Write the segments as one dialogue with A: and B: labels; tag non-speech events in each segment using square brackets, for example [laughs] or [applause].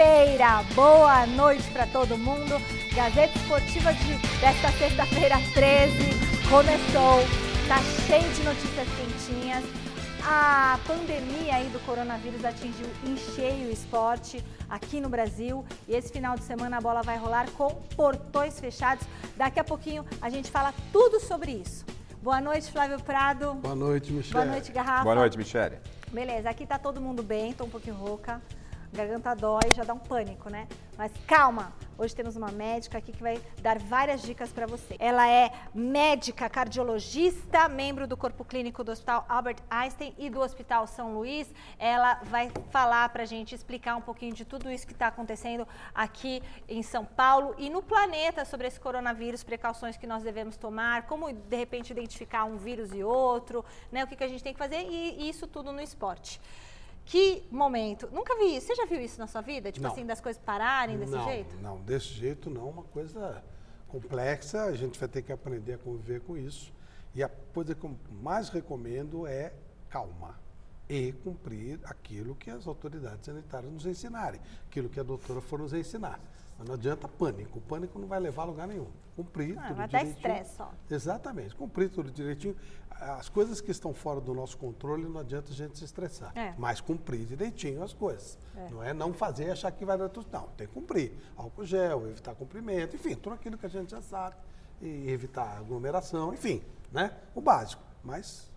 A: sexta-feira. Boa noite para todo mundo. Gazeta Esportiva de, desta sexta-feira 13 começou. Tá cheio de notícias quentinhas. A pandemia aí do coronavírus atingiu em cheio o esporte aqui no Brasil e esse final de semana a bola vai rolar com portões fechados. Daqui a pouquinho a gente fala tudo sobre isso. Boa noite, Flávio Prado.
B: Boa noite, Michele.
A: Boa noite, Garrafa.
C: Boa noite, Michele.
A: Beleza, aqui tá todo mundo bem, tô um pouquinho rouca garganta dói, já dá um pânico, né? Mas calma, hoje temos uma médica aqui que vai dar várias dicas para você. Ela é médica cardiologista, membro do corpo clínico do Hospital Albert Einstein e do Hospital São Luís. Ela vai falar para a gente, explicar um pouquinho de tudo isso que está acontecendo aqui em São Paulo e no planeta sobre esse coronavírus, precauções que nós devemos tomar, como de repente identificar um vírus e outro, né? O que, que a gente tem que fazer e, e isso tudo no esporte. Que momento. Nunca vi isso. Você já viu isso na sua vida? Tipo
B: não.
A: assim, das coisas pararem desse
B: não,
A: jeito?
B: Não, desse jeito não. Uma coisa complexa. A gente vai ter que aprender a conviver com isso. E a coisa que eu mais recomendo é calma e cumprir aquilo que as autoridades sanitárias nos ensinarem, aquilo que a doutora for nos ensinar. Mas não adianta pânico. O pânico não vai levar a lugar nenhum. Cumprir ah, tudo vai direitinho.
A: Vai dar estresse só.
B: Exatamente. Cumprir tudo direitinho. As coisas que estão fora do nosso controle, não adianta a gente se estressar. É. Mas cumprir direitinho as coisas. É. Não é não fazer e achar que vai dar tudo. Não, tem que cumprir. Álcool gel, evitar comprimento, enfim, tudo aquilo que a gente já sabe. E evitar aglomeração, enfim, né? O básico. Mas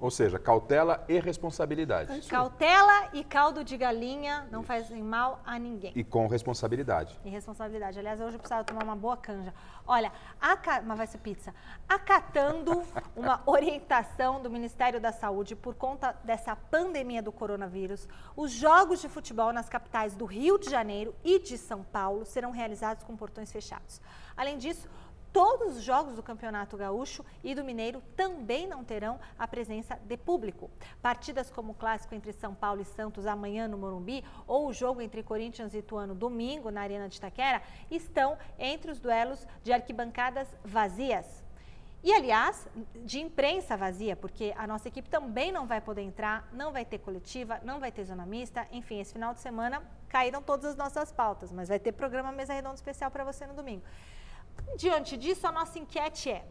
C: ou seja, cautela e responsabilidade.
A: É cautela e caldo de galinha não fazem mal a ninguém.
C: E com responsabilidade.
A: E responsabilidade. Aliás, hoje eu precisava tomar uma boa canja. Olha, aca... mas vai ser pizza. Acatando [laughs] uma orientação do Ministério da Saúde por conta dessa pandemia do coronavírus, os jogos de futebol nas capitais do Rio de Janeiro e de São Paulo serão realizados com portões fechados. Além disso, Todos os jogos do Campeonato Gaúcho e do Mineiro também não terão a presença de público. Partidas como o clássico entre São Paulo e Santos amanhã no Morumbi ou o jogo entre Corinthians e Ituano domingo na Arena de Itaquera estão entre os duelos de arquibancadas vazias. E, aliás, de imprensa vazia, porque a nossa equipe também não vai poder entrar, não vai ter coletiva, não vai ter zona mista. Enfim, esse final de semana caíram todas as nossas pautas, mas vai ter programa Mesa Redonda especial para você no domingo. Diante disso, a nossa enquete é: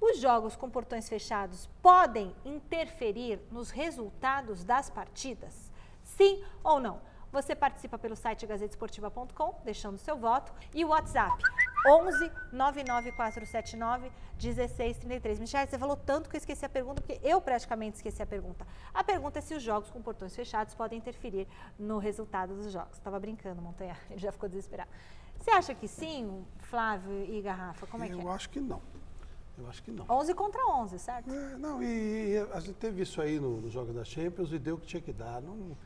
A: os jogos com portões fechados podem interferir nos resultados das partidas? Sim ou não? Você participa pelo site gazetesportiva.com, deixando seu voto, e o WhatsApp 11 99479 1633. Michelle, você falou tanto que eu esqueci a pergunta, porque eu praticamente esqueci a pergunta. A pergunta é se os jogos com portões fechados podem interferir no resultado dos jogos. Estava brincando, Montanha, [laughs] ele já ficou desesperado. Você acha que sim, Flávio e Garrafa? Como é
B: eu
A: que é?
B: Eu acho que não. Eu acho que não.
A: 11 contra 11, certo?
B: É, não, e, e, a gente teve isso aí nos no Jogos da Champions e deu o que tinha que dar. Não,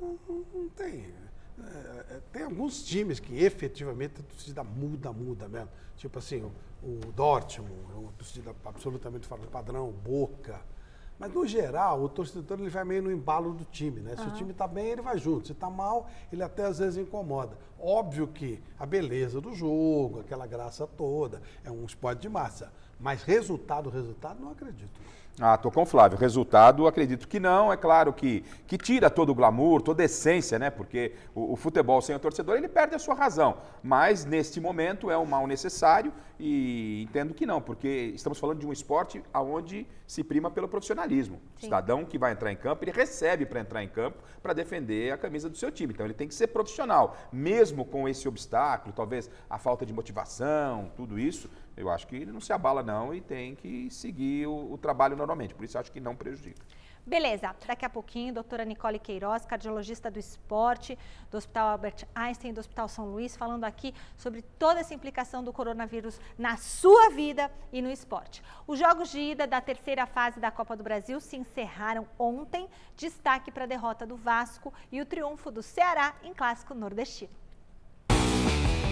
B: não, não tem. É, é, tem alguns times que efetivamente a torcida muda, muda mesmo. Tipo assim, o, o Dortmund, é uma torcida absolutamente fora do padrão, Boca. Mas, no geral, o torcedor ele vai meio no embalo do time, né? Se uhum. o time está bem, ele vai junto. Se está mal, ele até às vezes incomoda. Óbvio que a beleza do jogo, aquela graça toda, é um esporte de massa. Mas resultado, resultado, não acredito.
C: Ah, tô com o Flávio. Resultado, acredito que não. É claro que, que tira todo o glamour, toda a essência, né? Porque o, o, futebol sem o torcedor, ele perde a sua razão. Mas, neste momento, é um mal necessário e entendo que não, porque estamos falando de um esporte onde se prima pelo profissionalismo. Sim. O cidadão que vai entrar em campo, ele recebe para entrar em campo para defender a camisa do seu time. Então, ele tem que ser profissional. Mesmo com esse obstáculo, talvez a falta de motivação, tudo isso, eu acho que ele não se abala não e tem que seguir o, o trabalho normalmente. Por isso acho que não prejudica.
A: Beleza, daqui a pouquinho, doutora Nicole Queiroz, cardiologista do esporte, do Hospital Albert Einstein, do Hospital São Luís, falando aqui sobre toda essa implicação do coronavírus na sua vida e no esporte. Os jogos de ida da terceira fase da Copa do Brasil se encerraram ontem. Destaque para a derrota do Vasco e o triunfo do Ceará em clássico nordestino.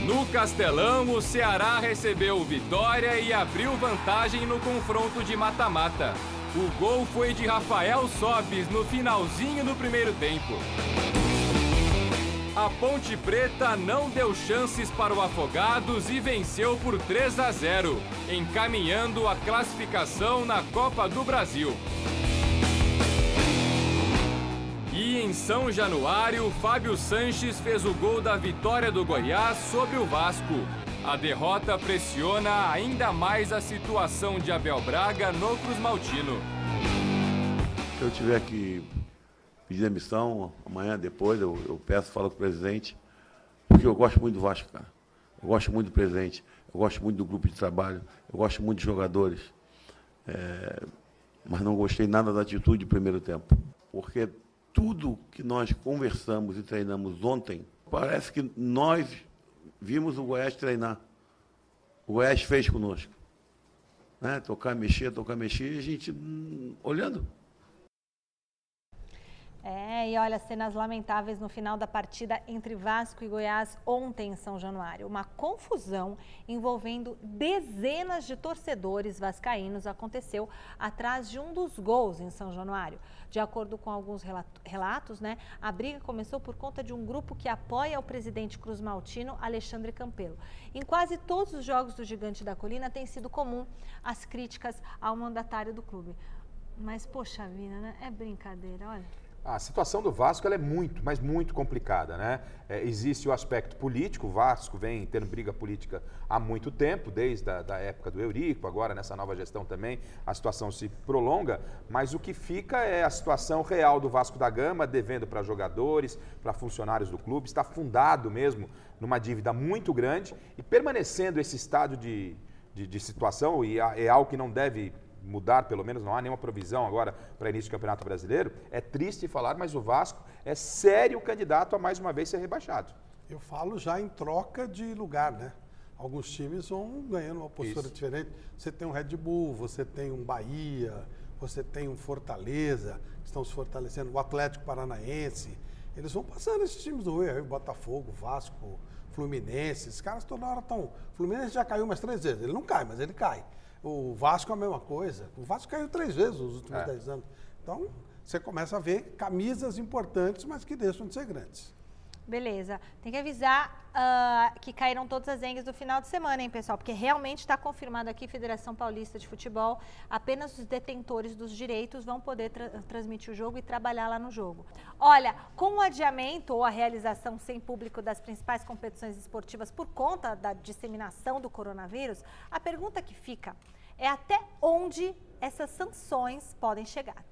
D: No Castelão, o Ceará recebeu vitória e abriu vantagem no confronto de mata-mata. O gol foi de Rafael Sobis no finalzinho do primeiro tempo. A Ponte Preta não deu chances para o Afogados e venceu por 3 a 0, encaminhando a classificação na Copa do Brasil. Em São Januário, Fábio Sanches fez o gol da vitória do Goiás sobre o Vasco. A derrota pressiona ainda mais a situação de Abel Braga no Cruz Maltino.
E: Se eu tiver que pedir demissão amanhã, depois, eu, eu peço, falo com o presidente, porque eu gosto muito do Vasco, cara. Eu gosto muito do presidente, eu gosto muito do grupo de trabalho, eu gosto muito dos jogadores. É, mas não gostei nada da atitude do primeiro tempo. Porque tudo que nós conversamos e treinamos ontem, parece que nós vimos o Goiás treinar. O Goiás fez conosco. Né? Tocar, mexer, tocar, mexer, e a gente hum, olhando.
A: É, e olha, cenas lamentáveis no final da partida entre Vasco e Goiás ontem em São Januário. Uma confusão envolvendo dezenas de torcedores vascaínos aconteceu atrás de um dos gols em São Januário. De acordo com alguns relatos, né, a briga começou por conta de um grupo que apoia o presidente Cruz Maltino, Alexandre Campelo. Em quase todos os jogos do Gigante da Colina tem sido comum as críticas ao mandatário do clube. Mas, poxa vida, né? É brincadeira, olha.
C: A situação do Vasco é muito, mas muito complicada, né? É, existe o aspecto político, o Vasco vem tendo briga política há muito tempo, desde a da época do Eurico, agora nessa nova gestão também a situação se prolonga, mas o que fica é a situação real do Vasco da Gama, devendo para jogadores, para funcionários do clube, está fundado mesmo numa dívida muito grande e permanecendo esse estado de, de, de situação, e é algo que não deve mudar, pelo menos não há nenhuma provisão agora para início do Campeonato Brasileiro, é triste falar, mas o Vasco é sério candidato a mais uma vez ser rebaixado.
B: Eu falo já em troca de lugar, né? Alguns times vão ganhando uma postura Isso. diferente. Você tem um Red Bull, você tem um Bahia, você tem um Fortaleza, que estão se fortalecendo, o Atlético Paranaense. Eles vão passando esses times do Rio, Botafogo, Vasco, Fluminense. Esses caras toda hora estão. Fluminense já caiu umas três vezes. Ele não cai, mas ele cai. O Vasco é a mesma coisa. O Vasco caiu três vezes nos últimos é. dez anos. Então, você começa a ver camisas importantes, mas que deixam de ser grandes.
A: Beleza. Tem que avisar uh, que caíram todas as engues do final de semana, hein, pessoal? Porque realmente está confirmado aqui, Federação Paulista de Futebol, apenas os detentores dos direitos vão poder tra transmitir o jogo e trabalhar lá no jogo. Olha, com o adiamento ou a realização sem público das principais competições esportivas por conta da disseminação do coronavírus, a pergunta que fica é até onde essas sanções podem chegar.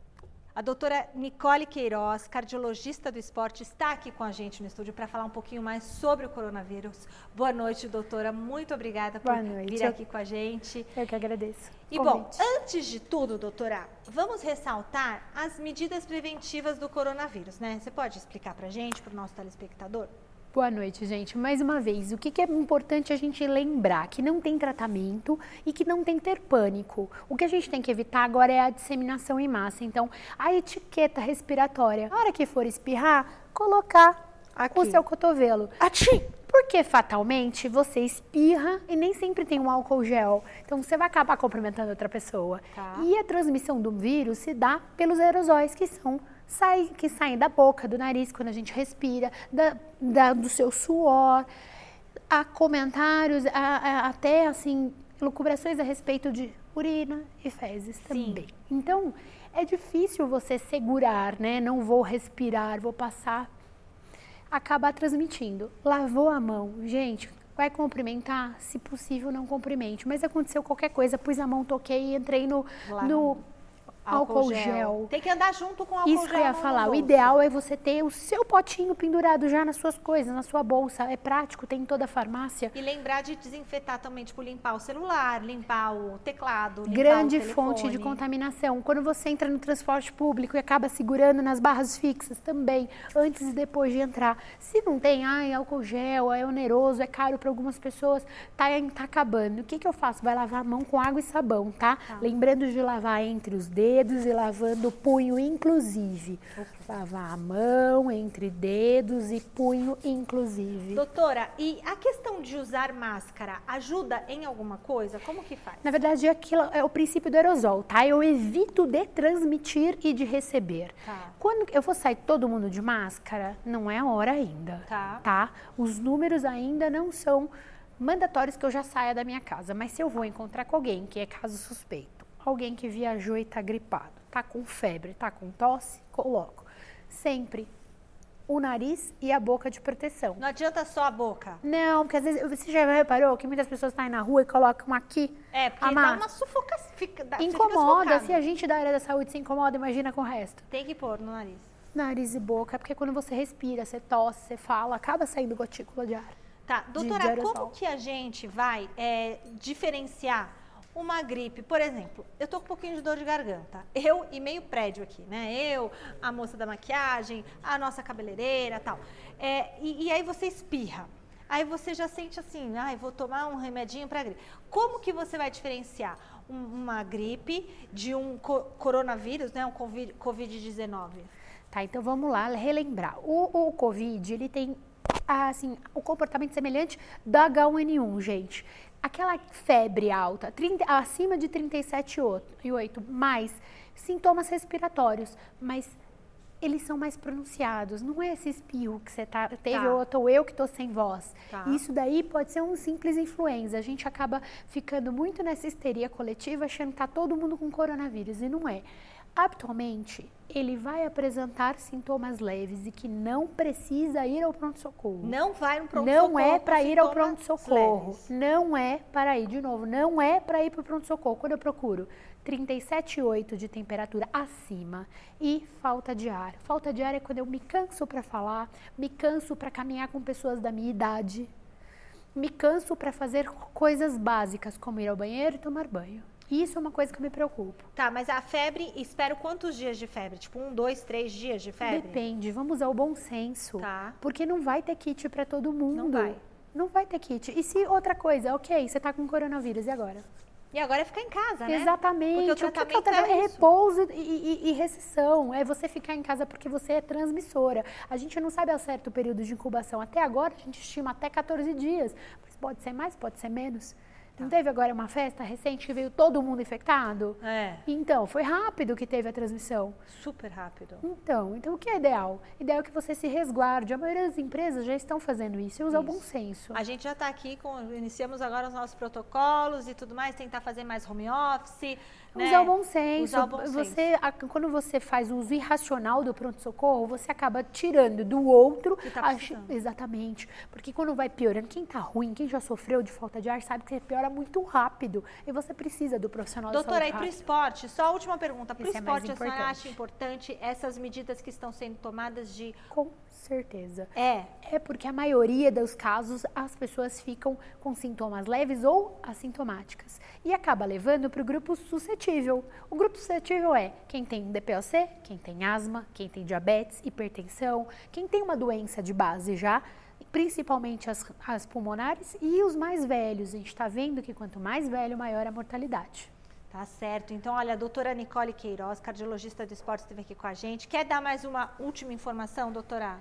A: A doutora Nicole Queiroz, cardiologista do esporte, está aqui com a gente no estúdio para falar um pouquinho mais sobre o coronavírus. Boa noite, doutora. Muito obrigada por vir aqui com a gente.
F: Eu que agradeço.
A: E bom, antes de tudo, doutora, vamos ressaltar as medidas preventivas do coronavírus, né? Você pode explicar para a gente, para o nosso telespectador?
F: Boa noite, gente. Mais uma vez, o que, é importante a gente lembrar? Que não tem tratamento e que não tem que ter pânico. O que a gente tem que evitar agora é a disseminação em massa. Então, a etiqueta respiratória. Na hora que for espirrar, colocar Aqui. o seu cotovelo. Ati! Porque fatalmente você espirra e nem sempre tem um álcool gel. Então você vai acabar cumprimentando outra pessoa. Tá. E a transmissão do vírus se dá pelos aerosóis que são sai, que saem da boca, do nariz, quando a gente respira, da, da do seu suor. Há comentários, há, há até assim, lucubrações a respeito de urina e fezes também. Sim. Então, é difícil você segurar, né? Não vou respirar, vou passar. Acabar transmitindo. Lavou a mão. Gente, vai cumprimentar? Se possível, não cumprimente. Mas aconteceu qualquer coisa, pus a mão, toquei e entrei no, no álcool gel. gel.
A: Tem que andar junto com álcool
F: Isso
A: gel.
F: Isso que eu ia falar. O ideal é você ter o seu potinho pendurado já nas suas coisas, na sua bolsa. É prático, tem em toda a farmácia.
A: E lembrar de desinfetar também, tipo, limpar o celular, limpar o teclado, limpar
F: Grande
A: o
F: fonte de contaminação. Quando você entra no transporte público e acaba segurando nas barras fixas também, antes e depois de entrar. Se não tem, ai, álcool gel, é oneroso, é caro para algumas pessoas, tá, tá acabando. O que, que eu faço? Vai lavar a mão com água e sabão, tá? tá. Lembrando de lavar entre os dedos dedos e lavando o punho, inclusive. Lavar a mão entre dedos e punho, inclusive.
A: Doutora, e a questão de usar máscara ajuda em alguma coisa? Como que faz?
F: Na verdade, aquilo é o princípio do aerosol, tá? Eu evito de transmitir e de receber. Tá. Quando eu vou sair todo mundo de máscara, não é a hora ainda. Tá. tá? Os números ainda não são mandatórios que eu já saia da minha casa. Mas se eu vou encontrar com alguém que é caso suspeito, alguém que viajou e está gripado, está com febre, está com tosse, coloco. Sempre o nariz e a boca de proteção.
A: Não adianta só a boca.
F: Não, porque às vezes você já reparou que muitas pessoas saem na rua e colocam aqui.
A: É, porque dá uma sufocação.
F: Incomoda. Se a gente da área da saúde se incomoda, imagina com o resto.
A: Tem que pôr no nariz.
F: Nariz e boca, porque quando você respira, você tosse, você fala, acaba saindo gotícula de ar.
A: Tá, doutora, como que a gente vai é, diferenciar uma gripe? Por exemplo, eu tô com um pouquinho de dor de garganta. Eu e meio prédio aqui, né? Eu, a moça da maquiagem, a nossa cabeleireira tal. É, e, e aí você espirra. Aí você já sente assim, ai, vou tomar um remedinho para gripe. Como que você vai diferenciar um- uma gripe de um co- coronavírus, né? Um Covid- Covid-19?
F: Tá, então vamos lá relembrar. O, o Covid, ele tem, assim, o comportamento semelhante da H1N1, gente. Aquela febre alta, 30 acima de 37,8, mais sintomas respiratórios, mas eles são mais pronunciados. Não é esse espirro que você tá, teve
A: Tá.
F: ou tô eu que tô sem voz.
A: Tá.
F: Isso daí pode ser um simples influenza. A gente acaba ficando muito nessa histeria coletiva, achando que tá todo mundo com coronavírus e não é. Habitualmente, ele vai apresentar sintomas leves e que não precisa ir ao pronto-socorro.
A: Não vai no pronto-socorro.
F: Não é para ir ao pronto-socorro. Não é para ir, de novo, não é para ir para o pronto-socorro. Quando eu procuro 37,8 de temperatura acima e falta de ar. Falta de ar é quando eu me canso para falar, me canso para caminhar com pessoas da minha idade, me canso para fazer coisas básicas, como ir ao banheiro e tomar banho. Isso é uma coisa que eu me preocupo.
A: Tá, mas a febre, espero quantos dias de febre? Tipo, um, dois, três dias de febre?
F: Depende, vamos usar o bom senso.
A: Tá.
F: Porque não vai ter kit para todo mundo.
A: vai.
F: Não vai ter kit. E se outra coisa, ok, você tá com coronavírus, e agora?
A: E agora é ficar em casa, né?
F: Exatamente.
A: Porque o
F: o que que é, o
A: tratamento
F: tratamento?
A: é
F: é repouso e, e, e recessão. É você ficar em casa porque você é transmissora. A gente não sabe ao certo o período de incubação. Até agora, a gente estima até 14 dias. Mas pode ser mais, pode ser menos.
A: Tá.
F: Não teve agora uma festa recente que veio todo mundo infectado?
A: É,
F: Então, foi rápido que teve a transmissão.
A: super rápido.
F: Então, então o que é ideal? Ideal é que você se resguarde. A maioria das empresas já estão fazendo isso e usa o bom senso.
A: A gente já está aqui, com, iniciamos agora os nossos protocolos e tudo mais, tentar fazer mais home office. Né?
F: Usar o bom senso.
A: Usar o bom senso.
F: você, a- quando você faz uso irracional do pronto-socorro, você acaba tirando do outro.
A: Que tá.
F: Exatamente. Porque quando vai piorando, quem tá ruim, quem já sofreu de falta de ar, sabe que você piora muito rápido. E você precisa do profissional
A: Doutora,
F: de
A: e
F: saúde
A: para o
F: rápido.
A: esporte, só a última pergunta. Para o
F: Esse é
A: esporte, a senhora acha importante essas medidas que estão sendo tomadas de.
F: Com certeza.
A: É,
F: É porque a maioria dos casos as pessoas ficam com sintomas leves ou assintomáticas e acaba levando para o grupo suscetível. O grupo suscetível é quem tem DPOC, quem tem asma, quem tem diabetes, hipertensão, quem tem uma doença de base já, principalmente as, as pulmonares e os mais velhos. A gente está vendo que quanto mais velho, maior a mortalidade.
A: Tá certo. Então, olha, a doutora Nicole Queiroz, cardiologista do esporte, esteve aqui com a gente. Quer dar mais uma última informação, doutora?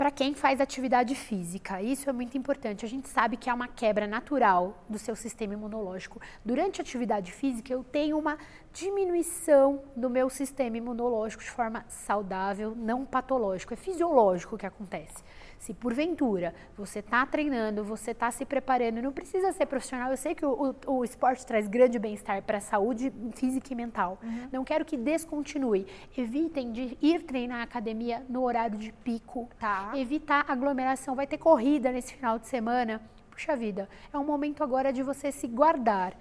F: Para quem faz atividade física, isso é muito importante. A gente sabe que há uma quebra natural do seu sistema imunológico. Durante a atividade física, eu tenho uma diminuição do meu sistema imunológico de forma saudável, não patológico. É fisiológico que acontece. Se porventura você está treinando, você está se preparando, não precisa ser profissional. Eu sei que o, o- o esporte traz grande bem-estar para a saúde física e mental. Não quero que descontinue. Evitem de ir treinar na academia no horário de pico.
A: Tá.
F: Evitar aglomeração. Vai ter corrida nesse final de semana. Puxa vida, é um momento agora de você se guardar.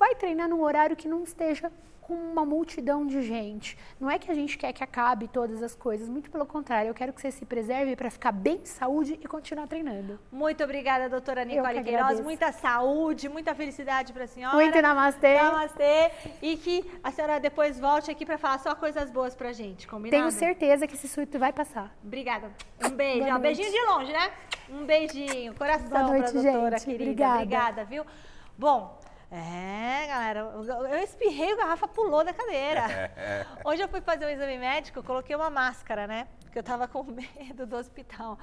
F: Vai treinar num horário que não esteja com uma multidão de gente. Não é que a gente quer que acabe todas as coisas, muito pelo contrário, eu quero que você se preserve para ficar bem de saúde e continuar treinando.
A: Muito obrigada, doutora Nicole
F: que
A: Queiroz. Muita saúde, muita felicidade para a senhora.
F: Muito namastê.
A: Namastê. E que a senhora depois volte aqui para falar só coisas boas pra gente, combinado?
F: Tenho certeza que esse surto vai passar.
A: Obrigada. Um beijo. Ó, beijinho de longe, né? Um beijinho. Coração
F: noite,
A: pra doutora
F: gente.
A: querida.
F: Obrigada.
A: Obrigada, viu? Bom, é, galera, eu- espirrei, o garrafa pulou da cadeira. [laughs] Hoje eu fui fazer um exame médico, coloquei uma máscara, né? Porque eu tava [laughs] com medo do hospital.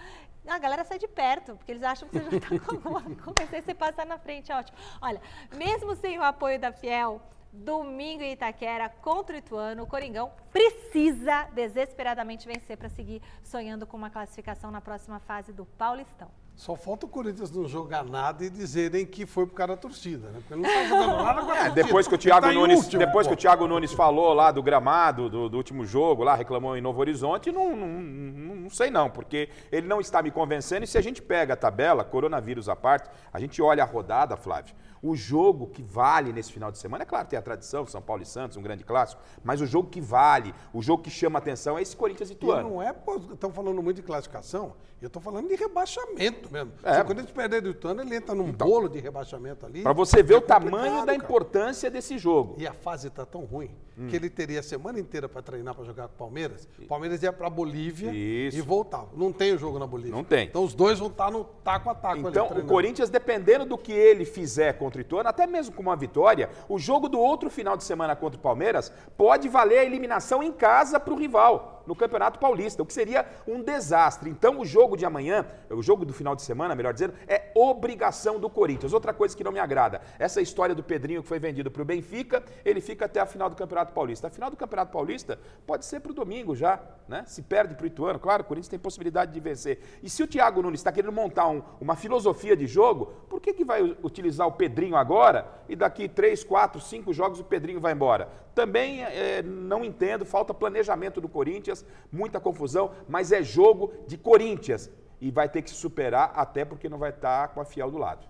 A: A galera sai de perto, porque eles acham que você já tá com alguma [laughs] coisa, você passa na frente, ótimo. Olha, mesmo sem o apoio da Fiel, domingo em Itaquera contra o Ituano, o Coringão precisa desesperadamente vencer para seguir sonhando com uma classificação na próxima fase do Paulistão.
B: Só falta o Corinthians não jogar nada e dizerem que foi por causa da torcida, né? Porque não tá jogando nada com a
C: É,
B: torcida.
C: depois que o Thiago
B: tá
C: Nunes,
B: último,
C: depois que o Thiago Nunes falou lá do gramado do, do último jogo, lá reclamou em Novo Horizonte, não, não, não, não sei não, porque ele não está me convencendo. E se a gente pega a tabela, coronavírus à parte, a gente olha a rodada, Flávio. O jogo que vale nesse final de semana, é claro, tem a tradição, São Paulo e Santos, um grande clássico, mas o jogo que vale, o jogo que chama atenção é esse Corinthians e Ituano.
B: não é, estão falando muito de classificação, eu estou falando de rebaixamento mesmo.
C: É.
B: Se o Corinthians perder do Ituano, ele entra num bolo de rebaixamento ali.
C: Para você ver
B: É
C: o tamanho da
B: cara.
C: importância desse jogo.
B: E a fase está tão ruim
C: Hum.
B: que ele teria a semana inteira para treinar para jogar com o Palmeiras. O Palmeiras ia para Bolívia
C: Isso.
B: e voltava. Não tem o jogo na Bolívia.
C: Não tem.
B: Então os dois vão estar no taco a taco ali,
C: Então, o
B: treinando.
C: Corinthians, dependendo do que ele fizer contra o Ituano, até mesmo com uma vitória, o jogo do outro final de semana contra o Palmeiras pode valer a eliminação em casa para o rival, no Campeonato Paulista, o que seria um desastre. Então, o jogo de amanhã, o jogo do final de semana, melhor dizendo, é obrigação do Corinthians. Outra coisa que não me agrada, essa história do Pedrinho que foi vendido para o Benfica, ele fica até a final do Campeonato Paulista. A final do Campeonato Paulista pode ser para o domingo já, né? Se perde para o Ituano, claro, o Corinthians tem possibilidade de vencer. E se o Thiago Nunes está querendo montar um- uma filosofia de jogo, por que, que vai utilizar o Pedrinho agora e daqui três, quatro, cinco jogos o Pedrinho vai embora? Também eh, não entendo, falta planejamento do Corinthians, muita confusão, mas é jogo de Corinthians e vai ter que se superar até porque não vai estar com a Fiel do lado.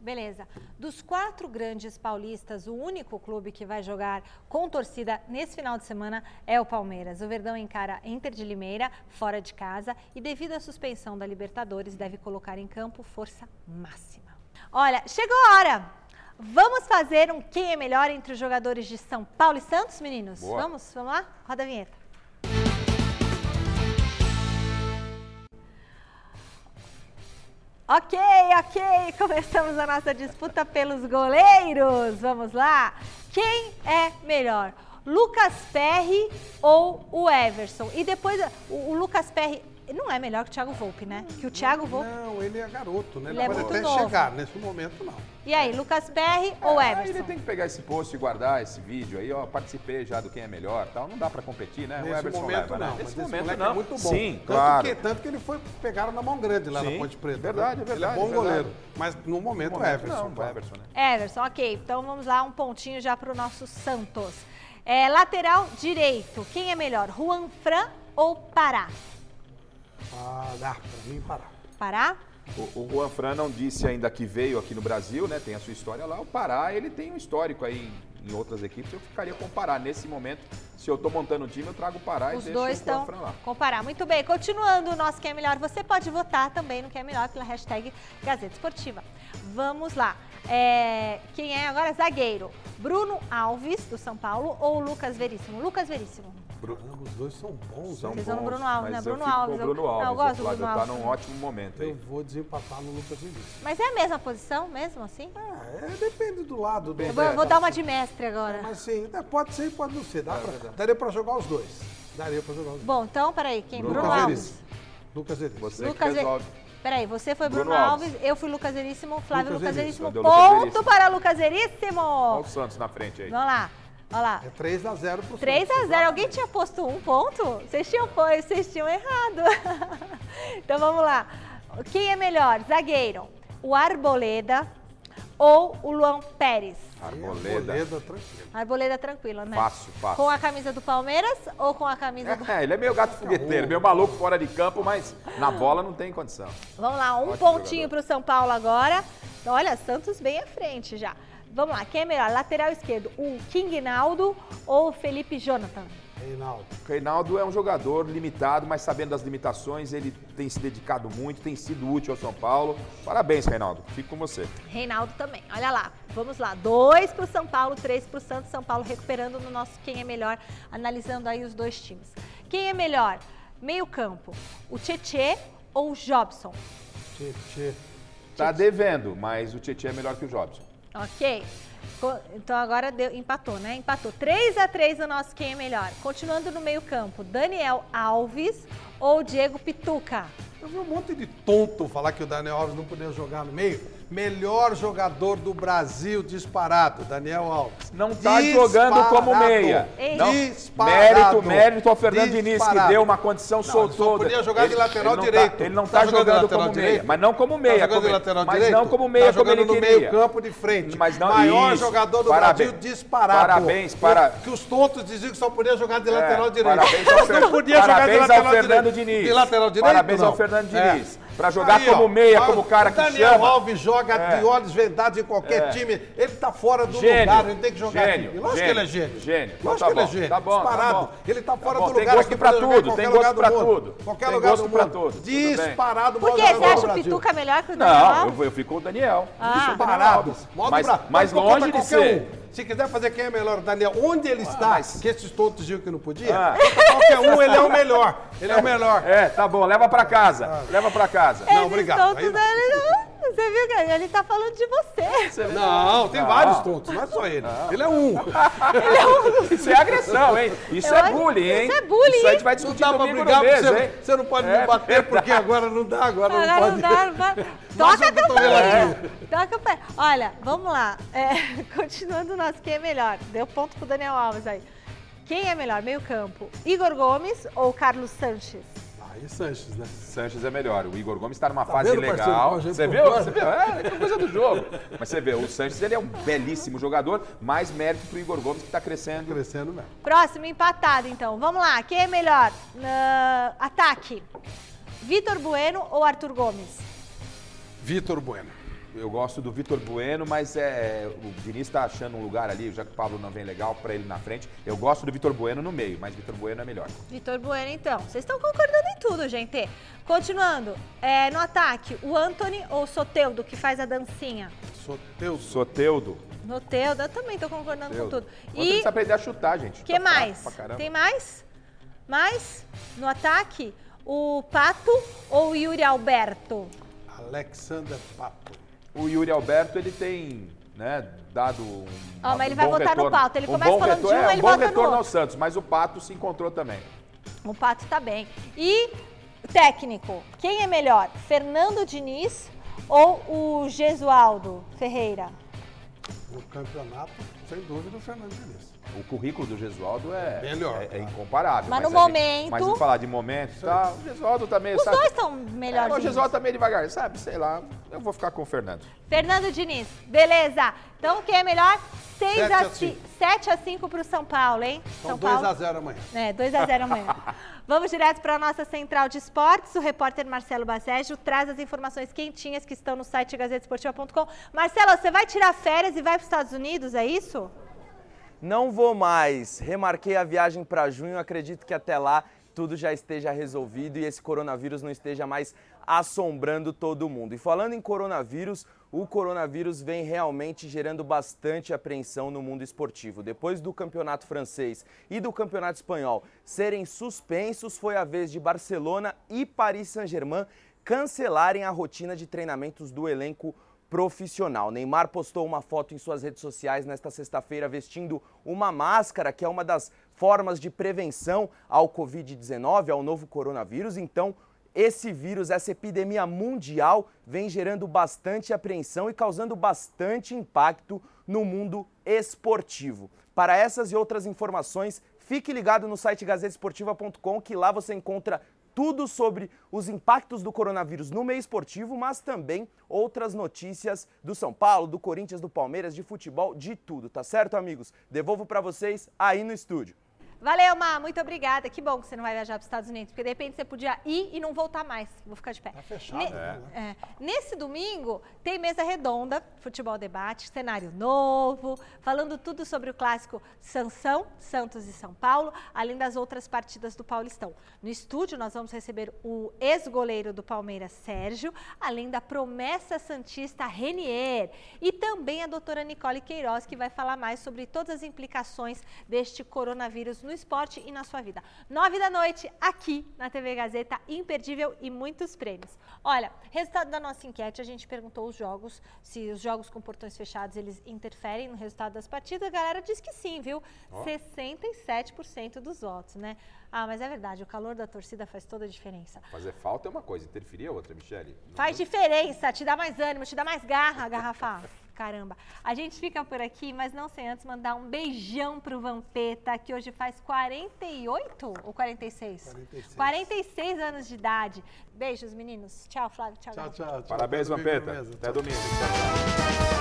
A: Beleza. Dos quatro grandes paulistas, o único clube que vai jogar com torcida nesse final de semana é o Palmeiras. O Verdão encara Inter de Limeira, fora de casa, e devido à suspensão da Libertadores, deve colocar em campo força máxima. Olha, chegou a hora! Vamos fazer um quem é melhor entre os jogadores de São Paulo e Santos, meninos?
C: Boa.
A: Vamos? Vamos lá? Roda a vinheta. Ok, ok, começamos a nossa disputa pelos goleiros. Vamos lá? Quem é melhor? Lucas Perry ou o Everson? E depois, o, o Lucas Perry não é melhor que o Thiago Volpe, né? Que o Thiago Volpe.
B: Não, ele é garoto, né?
A: Ele é
B: pode até
A: novo.
B: chegar, nesse momento não.
A: E aí, Lucas Perry ou
C: Ah,
A: Everson?
C: ele tem que pegar esse post e guardar esse vídeo aí, ó. Participei já do quem é melhor tal. Não dá pra competir, né? o
B: Nesse
C: Everson
B: momento
C: leva,
B: não,
C: né?
B: mas
C: Nesse
B: esse
C: momento
B: moleque
C: não.
B: é muito bom.
C: Sim,
B: tanto
C: claro.
B: Que, tanto que ele foi, pegaram na mão grande lá
C: Sim,
B: na Ponte Preta.
C: verdade,
B: né?
C: é verdade,
B: Ele é bom
C: é verdade.
B: goleiro. Mas no momento,
C: No
B: o
C: momento,
B: Everson.
C: Não, o. Everson, né?
A: Everson, ok. Então vamos lá, um pontinho já para o nosso Santos. É, lateral direito, quem é melhor, Juan Fran ou Pará?
B: Ah, dá pra mim parar.
A: Pará?
C: O, o Juan Fran não disse ainda que veio aqui no Brasil, né? Tem a sua história lá. O Pará, ele tem um histórico aí em outras equipes. Eu ficaria com o Pará. Nesse momento, se eu tô montando o time, eu trago o Pará
A: Os
C: e
A: dois
C: deixo o Juan
A: estão
C: Fran lá.
A: com Pará. Muito bem, continuando o nosso Quem é Melhor, você pode votar também no Quem é Melhor pela hashtag Gazeta Esportiva. Vamos lá. É, quem é agora zagueiro? Bruno Alves, do São Paulo, ou Lucas Veríssimo? Lucas Veríssimo.
B: Caramba, os dois são bons,
C: São?
A: Vocês vão no
C: bons,
A: Bruno Alves,
C: mas
A: né?
C: eu
A: Bruno Alves,
C: o
A: eu-
C: Bruno Alves.
A: não, eu gosto do
C: Flávio,
A: Bruno
C: Tá
A: Alves.
C: num ótimo momento
B: Eu
C: aí.
B: vou desempatar no Lucas Vinícius.
A: Mas é a mesma posição mesmo, assim?
B: Ah, é, depende do lado. Do,
A: Eu vou, eu vou dar uma de mestre agora.
B: Mas sim, é, pode ser e pode não ser. Dá
C: É
B: pra, daria pra jogar os dois. Daria pra jogar os dois.
A: Bom, então, peraí, quem?
C: Bruno
A: Bruno,
B: Lucas
A: Alves.
B: Lucas Veríssimo.
C: Você
A: Lucas
C: resolve.
A: Peraí, você foi Bruno,
C: Bruno
A: Alves.
C: Alves.
A: eu fui Lucas Veríssimo, Flávio
B: Lucas
A: Lucas
B: Veríssimo.
C: Eu Lucas
A: Ponto
C: Veríssimo.
A: para Lucas Veríssimo.
C: Olha o Santos na frente aí.
A: Vamos lá, olha lá.
B: É 3x0 pro
A: 3
B: Santos.
A: a 0 Alguém tinha posto um ponto? Vocês tinham, pô- vocês tinham errado. [laughs] então vamos lá. Quem é melhor? Zagueiro, o Arboleda ou o Luan Pérez?
C: Arboleda.
B: Arboleda, tranquilo.
A: Arboleda tranquilo, né?
C: Fácil, fácil.
A: Com a camisa do Palmeiras ou com a camisa do... [laughs]
C: É, ele é meio gato fogueteiro, meio maluco fora de campo, mas na bola não tem condição.
A: Vamos lá, um
C: Ótimo
A: pontinho
C: jogador.
A: para o São Paulo agora. Olha, Santos bem à frente já. Vamos lá, quem é melhor? Lateral esquerdo, o King Naldo ou o Felipe Jonathan?
B: Reinaldo.
C: O Reinaldo é um jogador limitado, mas sabendo das limitações, ele tem se dedicado muito, tem sido útil ao São Paulo. Parabéns, Reinaldo. Fico com você.
A: Reinaldo também. Olha lá, vamos lá. Dois para o São Paulo, três para o Santos. São Paulo recuperando no nosso quem é melhor, analisando aí os dois times. Quem é melhor? Meio campo, o Tietê ou o Jobson?
B: Tchê.
C: Tá devendo, mas o Tietchan é melhor que o Jobson.
A: Ok? Então agora deu- empatou, né? Empatou. 3 a 3 no nosso quem é melhor. Continuando no meio campo, Daniel Alves ou Diego Pituca?
B: Eu vi um monte de tonto falar que o Daniel Alves não podia jogar no meio. Melhor jogador do Brasil disparado, Daniel Alves.
C: Não tá jogando como meia.
A: Ei.
C: Não.
B: Disparado.
C: Mérito, mérito ao Fernando Diniz, que deu uma condição,
B: Não,
C: soltou.
B: só podia jogar de lateral
C: ele não
B: direito.
C: Tá, ele não
B: Tá
C: tá,
B: jogando de
C: jogando,
B: lateral
C: como meia,
B: direito?
C: mas não como meia.
B: Tá jogando
C: como,
B: de lateral
C: mas
B: direito?
C: não como meia,
B: tá
C: como
B: jogando
C: ele
B: no
C: queria.
B: meio campo de frente.
C: Mas não-
B: Maior
C: isso.
B: jogador do
C: Parabéns.
B: Brasil disparado.
C: Parabéns para-
B: Que os tontos diziam que só podia jogar de
C: É,
B: lateral direito.
C: Parabéns ao, [laughs] Fer-
B: podia jogar de
C: parabéns
B: lateral
C: ao Fernando
B: direito.
C: Diniz.
B: De lateral direito?
C: Parabéns
B: não.
C: ao Fernando
B: É.
C: Pra jogar
B: Aí,
C: como
B: ó,
C: meia,
B: ó,
C: como o cara que
B: Daniel
C: chama.
B: Alves joga
C: É.
B: de olhos vendados em qualquer
C: É.
B: time. Ele tá fora do
C: Gênio,
B: lugar, ele tem que jogar
C: gênio,
B: aqui. Lógico
C: gênio,
B: que ele é gênio.
C: gênio. Então
B: Lógico
C: tá
B: que ele é gênio.
C: tá bom, tá
B: Disparado.
C: bom.
B: Ele tá fora
C: bom,
B: do
C: tem
B: lugar
C: gosto
B: aqui
C: pra tudo,
B: qualquer
C: tem
B: lugar
C: gosto
B: do
C: pra
B: mundo.
C: tudo.
B: Qualquer
C: Tem
B: lugar
C: gosto
B: do
C: pra
B: mundo. Disparado
A: Por que você acha o. Pituca melhor que o Daniel
C: Não, eu, fico com o Daniel.
A: Ah.
B: Disparado.
C: Mas, longe de
B: qualquer
C: ser.
B: Se quiser fazer quem é melhor, o Daniel, onde ele está,
C: mas-
B: que esses tontos diziam que não podia,
C: Ah.
B: qualquer um, ele é o melhor. Ele é o melhor.
C: É, tá bom, leva pra casa. Leva pra casa.
B: Não,
A: Esses
B: obrigado.
A: tontos
B: Aí não.
A: Não. Você viu que ele tá falando de você.
B: Não, tem
C: Não.
B: vários tontos, não é só ele. Ele é um. [laughs]
C: Isso é agressão, hein? Isso
A: Eu
C: é bullying, hein?
A: isso é bullying,
C: Isso a gente vai
B: Não
C: discutir
B: dá pra brigar,
C: mês,
B: você,
C: hein?
B: você não pode
C: É
B: me bater, [laughs] porque agora não dá, agora não
A: Agora
B: pode.
A: não dá, não. [laughs]
B: Mas
A: Toca
B: eu
A: a campainha.
B: aqui.
A: Toca a campainha. Olha, vamos lá. É, continuando o nosso quem é melhor. Deu ponto pro Daniel Alves aí. Quem é melhor? Meio campo. Igor Gomes ou Carlos Sanches?
B: Aí, Sanches, né?
C: Sanches é melhor. O Igor Gomes está numa fase
B: vendo,
C: legal. Você viu? Você viu? É, é coisa do jogo. Mas você vê, o Sanches ele é um belíssimo jogador, mais mérito pro Igor Gomes que está crescendo.
B: Crescendo mesmo.
A: Próximo, empatado então. Vamos lá. Quem é melhor? Na- Ataque. Vitor Bueno ou Arthur Gomes?
B: Vitor Bueno.
C: Eu gosto do Vitor Bueno, mas é, o Diniz está achando um lugar ali, já que o Pablo não vem legal, para ele na frente. Eu gosto do Vitor Bueno no meio, mas Vitor Bueno é melhor.
A: Vitor Bueno, então. Vocês estão concordando em tudo, gente. Continuando. É, no ataque, o Anthony ou o Soteudo, que faz a dancinha?
B: Soteudo.
C: Soteudo.
A: No Teudo, eu também tô concordando com tudo.
C: Você
A: E
C: precisa aprender a chutar, gente.
A: o que
C: Tá
A: mais? Tem mais? Mais? No ataque, o Pato ou o Yuri Alberto?
B: Alexander Pato.
C: O Yuri Alberto, ele tem, né, dado um,
A: Ó, mas
C: um
A: ele vai
C: bom
A: votar no
C: retorno.
A: Pato. Ele
C: um
A: começa
C: bom
A: falando
C: retorno,
A: de um,
C: é,
A: ele
C: um bom
A: vota no
C: retorno ao
A: outro.
C: Santos, mas o Pato se encontrou também.
A: O Pato tá bem. E técnico, quem é melhor? Fernando Diniz ou o Gesualdo Ferreira?
B: No campeonato, sem dúvida, o Fernando Diniz.
C: O currículo do Gesualdo é,
B: Melhor,
C: é, é incomparável.
A: Mas no
C: a gente-
A: momento-
C: Mas falar de momento e tal, o Gesualdo também,
A: Os
C: sabe?
A: dois estão
C: É, mas o. Gesualdo tá meio devagar, sabe? Sei lá, eu vou ficar com o Fernando.
A: Fernando Diniz, beleza. Então quem é melhor? 6
B: Sete
A: a
B: a
A: 5.
B: cinco.
A: 7 a 5 pro São Paulo, hein?
B: São
A: São
B: 2
A: Paulo.
B: a 0 amanhã.
A: É, 2 a 0 amanhã. [laughs] Vamos direto para a nossa central de esportes. O repórter Marcelo Bacejo traz as informações quentinhas que estão no site gazetesportiva.com. Marcelo, você vai tirar férias e vai para os Estados Unidos, é isso?
G: Não vou mais. Remarquei a viagem para junho. Acredito que até lá tudo já esteja resolvido e esse coronavírus não esteja mais assombrando todo mundo. E falando em coronavírus, o coronavírus vem realmente gerando bastante apreensão no mundo esportivo. Depois do campeonato francês e do campeonato espanhol serem suspensos, foi a vez de Barcelona e Paris Saint-Germain cancelarem a rotina de treinamentos do elenco profissional. Neymar postou uma foto em suas redes sociais nesta sexta-feira vestindo uma máscara, que é uma das formas de prevenção ao Covid-19, ao novo coronavírus. Então, esse vírus, essa epidemia mundial, vem gerando bastante apreensão e causando bastante impacto no mundo esportivo. Para essas e outras informações, fique ligado no site gazetesportiva.com, que lá você encontra tudo sobre os impactos do coronavírus no meio esportivo, mas também outras notícias do São Paulo, do Corinthians, do Palmeiras, de futebol, de tudo, tá certo, amigos? Devolvo para vocês aí no estúdio.
A: Valeu, Má, muito obrigada. Que bom que você não vai viajar para os Estados Unidos, porque de repente você podia ir e não voltar mais. Vou ficar de pé. Tá
B: fechado, né?
A: É. Nesse domingo tem mesa redonda, futebol debate, cenário novo, falando tudo sobre o clássico Sansão, Santos e São Paulo, além das outras partidas do Paulistão. No estúdio nós vamos receber o ex-goleiro do Palmeiras, Sérgio, além da promessa santista Renier e também a doutora Nicole Queiroz, que vai falar mais sobre todas as implicações deste coronavírus no no esporte e na sua vida. Nove da noite, aqui na TV Gazeta, imperdível e muitos prêmios. Olha, resultado da nossa enquete, a gente perguntou os jogos, se os jogos com portões fechados, eles interferem no resultado das partidas. A galera diz que sim, viu? 67% dos votos, né? Ah, mas é verdade, o calor da torcida faz toda a diferença.
C: Fazer falta é uma coisa, interferir é outra, Michele.
A: Faz diferença, te dá mais ânimo, te dá mais garra, garrafa. [laughs] Caramba. A gente fica por aqui, mas não sem antes mandar um beijão pro Vampeta, que hoje faz 48 ou 46?
B: 46.
A: 46 anos de idade. Beijos, meninos. Tchau, Flávio. Tchau,
B: Tchau, tchau. tchau.
C: Parabéns, Vampeta. Até domingo. Tchau, tchau.